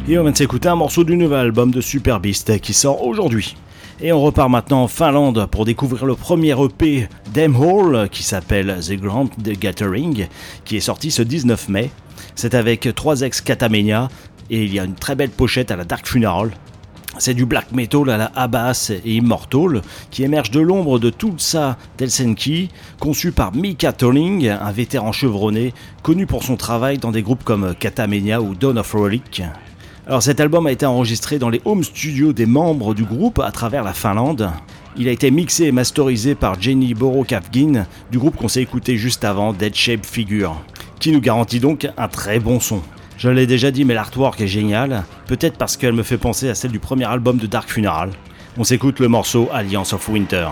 Et on vient de s'écouter un morceau du nouvel album de Super Beast qui sort aujourd'hui. Et on repart maintenant en Finlande pour découvrir le premier EP Hall qui s'appelle The Grand Gathering, qui est sorti ce 19 mai. C'est avec trois ex Katamenia et il y a une très belle pochette à la Dark Funeral. C'est du black metal à la Abbas et Immortal qui émerge de l'ombre de Tulsa Helsinki, conçu par Mika Tolling, un vétéran chevronné connu pour son travail dans des groupes comme Katamenia ou Dawn of Relic. Alors cet album a été enregistré dans les home studios des membres du groupe à travers la Finlande. Il a été mixé et masterisé par Jenny Borokavgin du groupe qu'on s'est écouté juste avant, Dead Shape Figure, qui nous garantit donc un très bon son. Je l'ai déjà dit, mais l'artwork est génial, peut-être parce qu'elle me fait penser à celle du premier album de Dark Funeral. On s'écoute le morceau Alliance of Winter.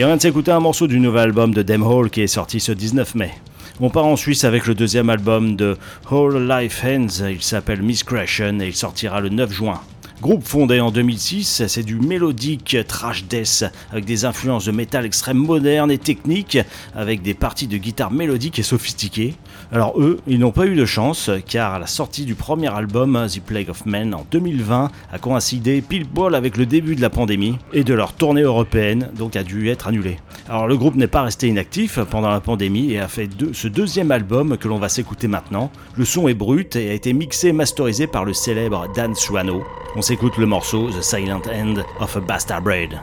Et on vient de s'écouter un morceau du nouvel album de Dem Hall qui est sorti ce 19 mai. On part en Suisse avec le deuxième album de Whole Life Hands, il s'appelle Miss Creation et il sortira le 9 juin. Groupe fondé en 2006, c'est du mélodique trash death avec des influences de métal extrême moderne et technique, avec des parties de guitare mélodiques et sophistiquées. Alors eux, ils n'ont pas eu de chance car la sortie du premier album The Plague of Men en 2020 a coïncidé pile poil avec le début de la pandémie et de leur tournée européenne, donc a dû être annulé. Alors le groupe n'est pas resté inactif pendant la pandémie et a fait ce deuxième album que l'on va s'écouter maintenant. Le son est brut et a été mixé et masterisé par le célèbre Dan Suano. S'écoute le morceau The Silent End of a Bastard Braid.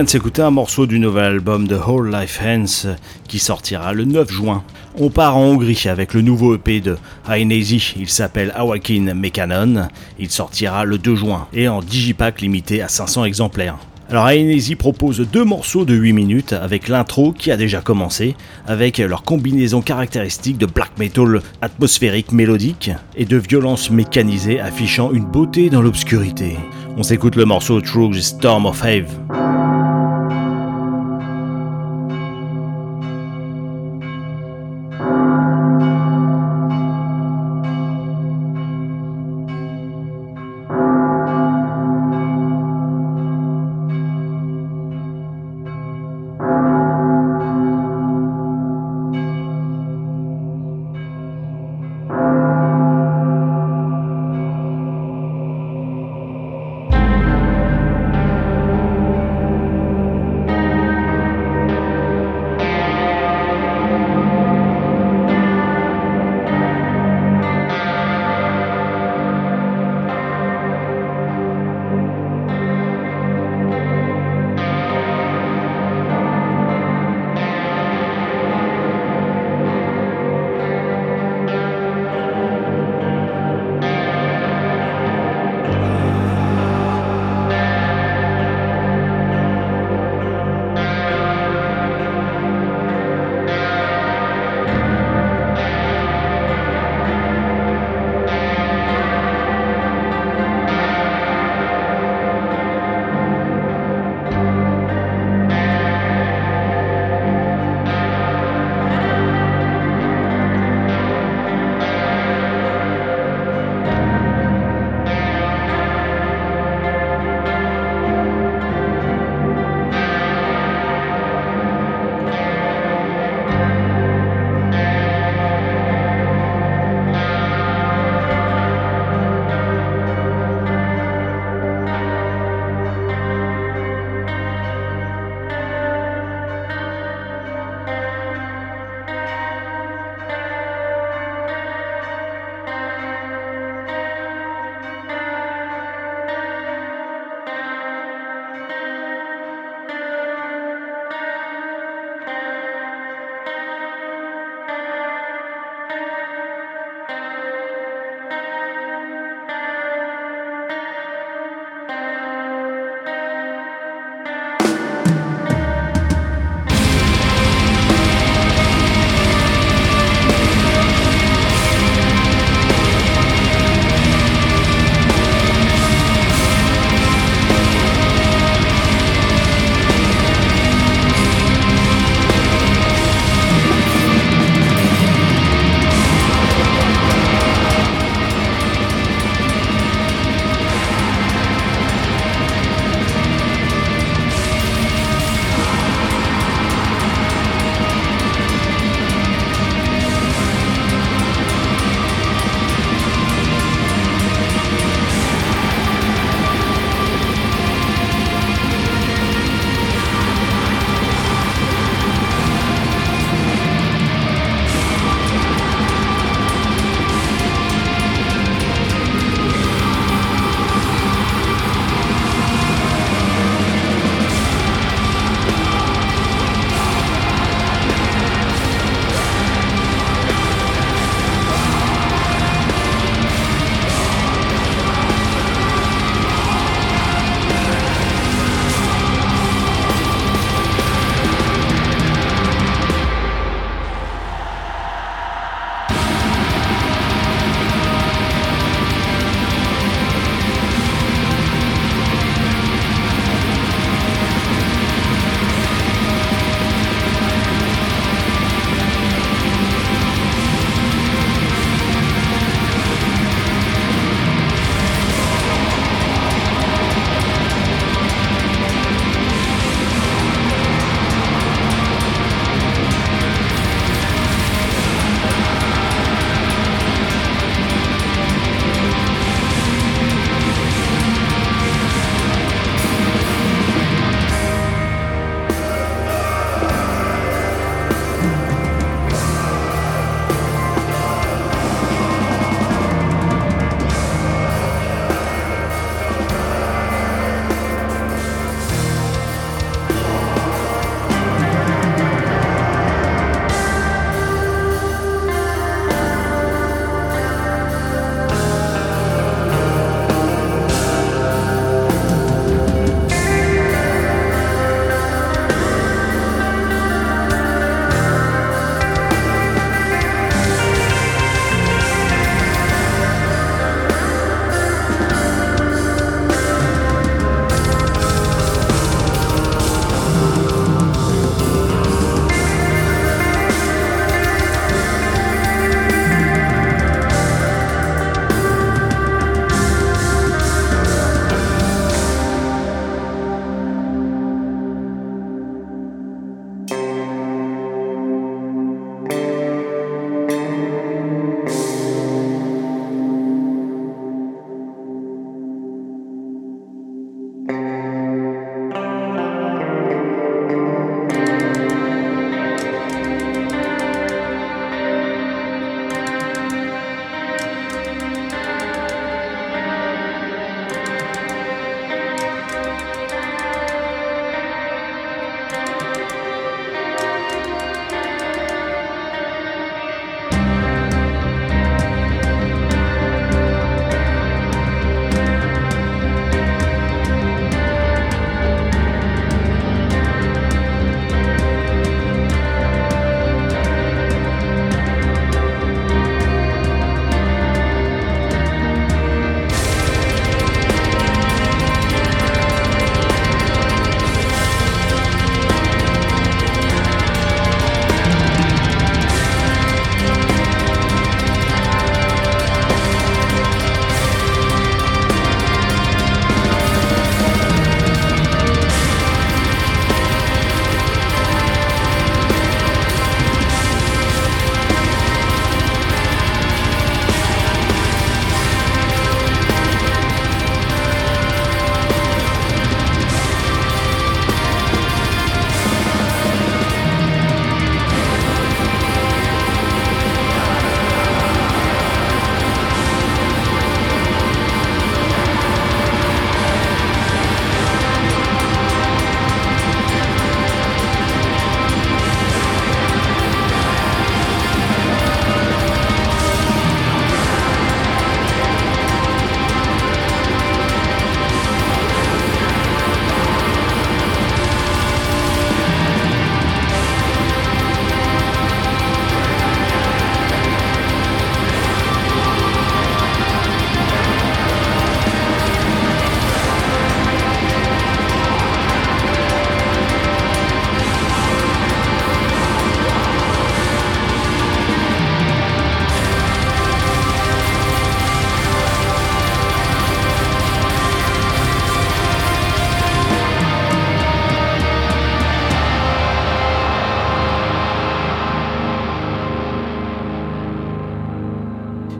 Vient de s'écouter un morceau du nouvel album de Whole Life Hands qui sortira le 9 juin. On part en Hongrie avec le nouveau EP de Hainezi, il s'appelle Awakin Mekanon, il sortira le 2 juin et en digipack limité à 500 exemplaires. Alors Hainezi propose deux morceaux de 8 minutes avec l'intro qui a déjà commencé, avec leur combinaison caractéristique de black metal atmosphérique mélodique et de violence mécanisée affichant une beauté dans l'obscurité. On s'écoute le morceau the Storm of Have.